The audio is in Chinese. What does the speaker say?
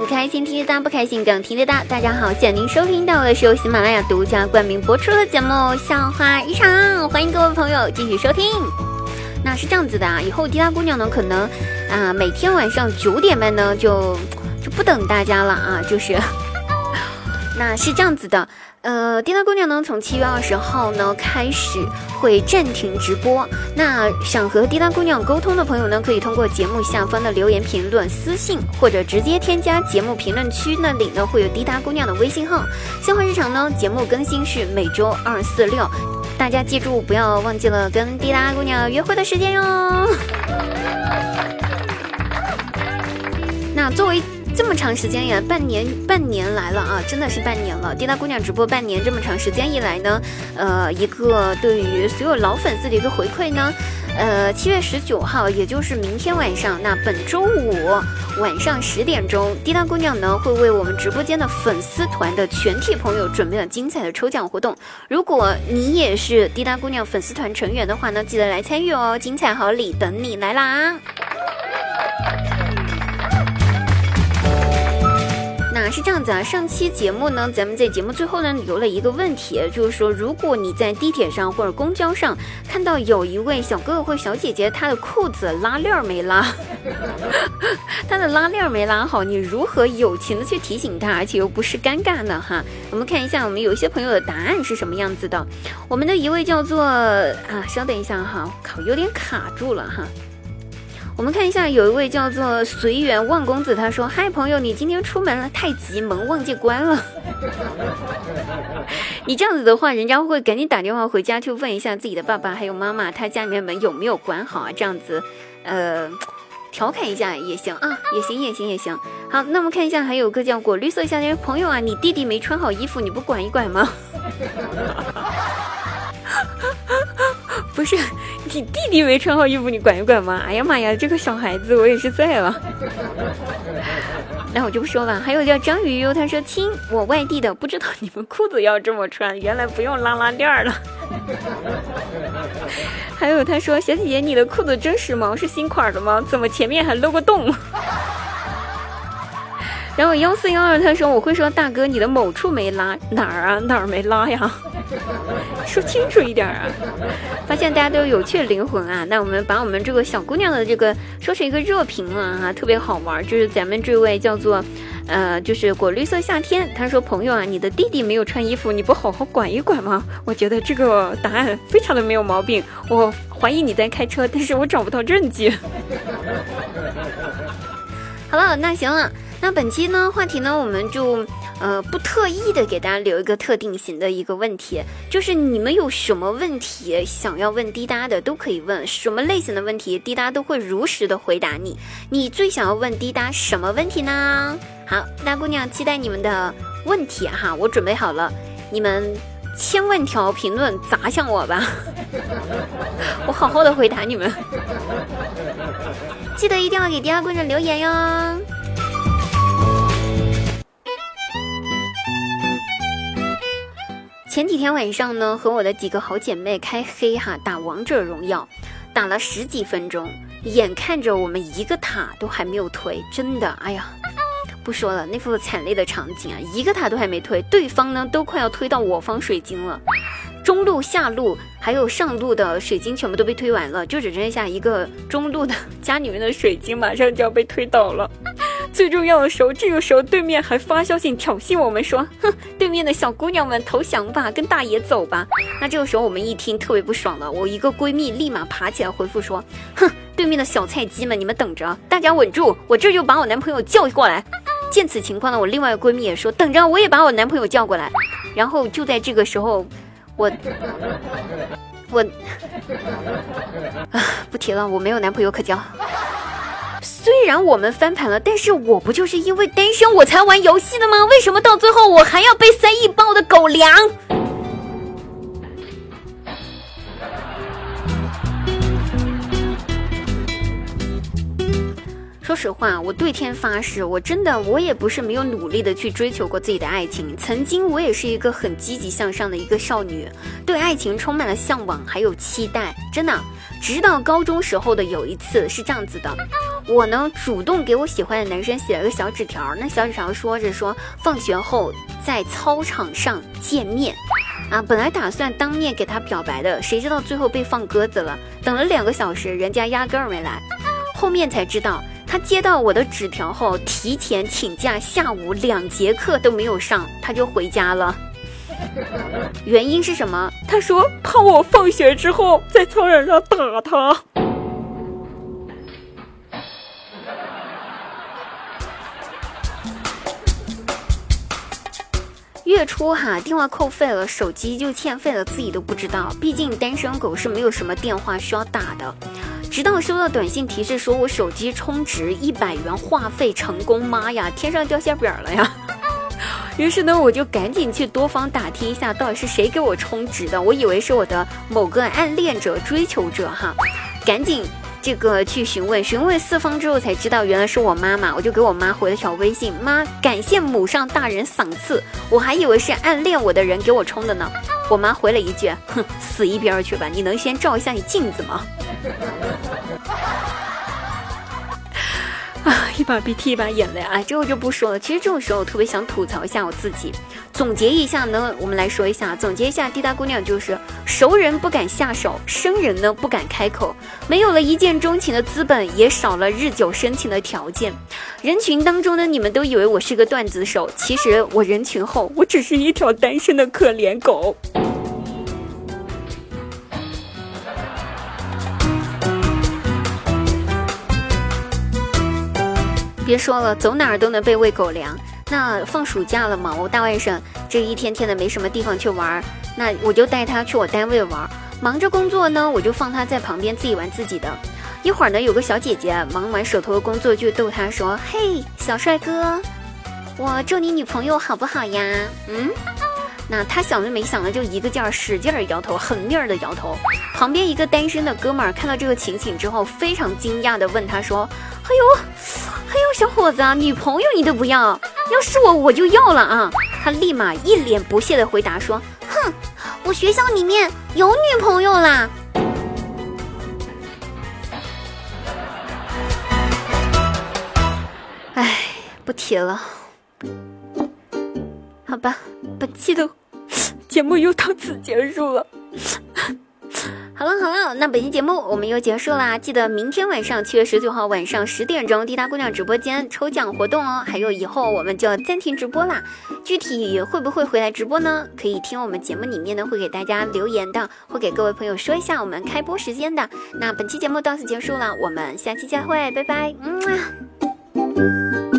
不开心听滴答，不开心更听滴答。大家好，现在您收听到的是由喜马拉雅独家冠名播出的节目《笑话一场》，欢迎各位朋友继续收听。那是这样子的啊，以后滴答姑娘呢，可能啊每天晚上九点半呢就就不等大家了啊，就是 那是这样子的。呃，滴答姑娘呢，从七月二十号呢开始会暂停直播。那想和滴答姑娘沟通的朋友呢，可以通过节目下方的留言评论、私信，或者直接添加节目评论区那里呢会有滴答姑娘的微信号。笑话日常呢，节目更新是每周二、四、六，大家记住不要忘记了跟滴答姑娘约会的时间哟。那作为。这么长时间呀，半年半年来了啊，真的是半年了。滴答姑娘直播半年这么长时间以来呢，呃，一个对于所有老粉丝的一个回馈呢，呃，七月十九号，也就是明天晚上，那本周五晚上十点钟，滴答姑娘呢会为我们直播间的粉丝团的全体朋友准备了精彩的抽奖活动。如果你也是滴答姑娘粉丝团成员的话呢，记得来参与哦，精彩好礼等你来啦！啊是这样子啊，上期节目呢，咱们在节目最后呢留了一个问题，就是说，如果你在地铁上或者公交上看到有一位小哥哥或小姐姐，他的裤子拉链没拉，他的拉链没拉好，你如何友情的去提醒他，而且又不是尴尬呢？哈，我们看一下，我们有一些朋友的答案是什么样子的。我们的一位叫做啊，稍等一下哈，靠，有点卡住了哈。我们看一下，有一位叫做随缘望公子，他说：“嗨，朋友，你今天出门了，太急，门忘记关了。你这样子的话，人家会赶紧打电话回家去问一下自己的爸爸还有妈妈，他家里面门有没有关好啊？这样子，呃，调侃一下也行啊，也行，也行，也行。好，那我们看一下，还有个叫果绿色夏天朋友啊，你弟弟没穿好衣服，你不管一管吗？” 不是 你弟弟没穿好衣服，你管一管吗？哎呀妈呀，这个小孩子我也是在了。那我就不说了。还有叫张鱼优，他说亲，我外地的，不知道你们裤子要这么穿，原来不用拉拉链了。还有他说小姐姐，你的裤子真时髦，是新款的吗？怎么前面还露个洞？然后幺四幺二他说我会说大哥，你的某处没拉哪儿啊？哪儿没拉呀？说清楚一点啊！发现大家都有有趣的灵魂啊！那我们把我们这个小姑娘的这个说成一个热评了哈，特别好玩。就是咱们这位叫做，呃，就是果绿色夏天，他说朋友啊，你的弟弟没有穿衣服，你不好好管一管吗？我觉得这个答案非常的没有毛病。我怀疑你在开车，但是我找不到证据。好了，那行了，那本期呢话题呢，我们就。呃，不特意的给大家留一个特定型的一个问题，就是你们有什么问题想要问滴答的，都可以问，什么类型的问题，滴答都会如实的回答你。你最想要问滴答什么问题呢？好，大姑娘期待你们的问题哈，我准备好了，你们千万条评论砸向我吧，我好好的回答你们，记得一定要给滴答姑娘留言哟。前几天晚上呢，和我的几个好姐妹开黑哈，打王者荣耀，打了十几分钟，眼看着我们一个塔都还没有推，真的，哎呀，不说了，那副惨烈的场景啊，一个塔都还没推，对方呢都快要推到我方水晶了，中路、下路还有上路的水晶全部都被推完了，就只剩下一个中路的 家里面的水晶，马上就要被推倒了。最重要的时候，这个时候对面还发消息挑衅我们说：“ 哼，对面的小姑娘们投降吧，跟大爷走吧。”那这个时候我们一听特别不爽了，我一个闺蜜立马爬起来回复说：“哼，对面的小菜鸡们，你们等着，大家稳住，我这就把我男朋友叫过来。”见此情况呢，我另外一个闺蜜也说：“等着，我也把我男朋友叫过来。”然后就在这个时候，我我啊，不提了，我没有男朋友可交。虽然我们翻盘了，但是我不就是因为单身我才玩游戏的吗？为什么到最后我还要被塞一包的狗粮？说实话，我对天发誓，我真的我也不是没有努力的去追求过自己的爱情。曾经我也是一个很积极向上的一个少女，对爱情充满了向往还有期待，真的。直到高中时候的有一次是这样子的。我呢主动给我喜欢的男生写了个小纸条，那小纸条说着说放学后在操场上见面，啊，本来打算当面给他表白的，谁知道最后被放鸽子了，等了两个小时，人家压根儿没来，后面才知道他接到我的纸条后提前请假，下午两节课都没有上，他就回家了。原因是什么？他说怕我放学之后在操场上打他。月初哈电话扣费了，手机就欠费了，自己都不知道。毕竟单身狗是没有什么电话需要打的。直到收到短信提示说我手机充值一百元话费成功，妈呀，天上掉馅饼了呀！于是呢，我就赶紧去多方打听一下，到底是谁给我充值的。我以为是我的某个暗恋者、追求者哈，赶紧这个去询问，询问四方之后才知道原来是我妈妈。我就给我妈回了条微信：“妈，感谢母上大人赏赐。”我还以为是暗恋我的人给我充的呢。我妈回了一句：“哼，死一边去吧！你能先照一下你镜子吗？”一把鼻涕一把眼泪啊！这我就不说了。其实这种时候，我特别想吐槽一下我自己。总结一下呢，我们来说一下。总结一下，滴答姑娘就是熟人不敢下手，生人呢不敢开口。没有了一见钟情的资本，也少了日久生情的条件。人群当中呢，你们都以为我是个段子手，其实我人群后，我只是一条单身的可怜狗。别说了，走哪儿都能被喂狗粮。那放暑假了嘛，我大外甥这一天天的没什么地方去玩，那我就带他去我单位玩。忙着工作呢，我就放他在旁边自己玩自己的。一会儿呢，有个小姐姐忙完手头的工作，就逗他说：“嘿，小帅哥，我做你女朋友好不好呀？”嗯，那他想都没想的就一个劲儿使劲儿摇头，狠命儿的摇头。旁边一个单身的哥们儿看到这个情景之后，非常惊讶的问他说：“哎呦。”还有小伙子，女朋友你都不要？要是我，我就要了啊！他立马一脸不屑的回答说：“哼，我学校里面有女朋友啦。”哎，不提了。好吧，本期的节目又到此结束了。好了好了，那本期节目我们又结束啦！记得明天晚上七月十九号晚上十点钟，滴答姑娘直播间抽奖活动哦。还有以后我们就暂停直播啦，具体会不会回来直播呢？可以听我们节目里面呢会给大家留言的，会给各位朋友说一下我们开播时间的。那本期节目到此结束了，我们下期再会，拜拜，嗯啊。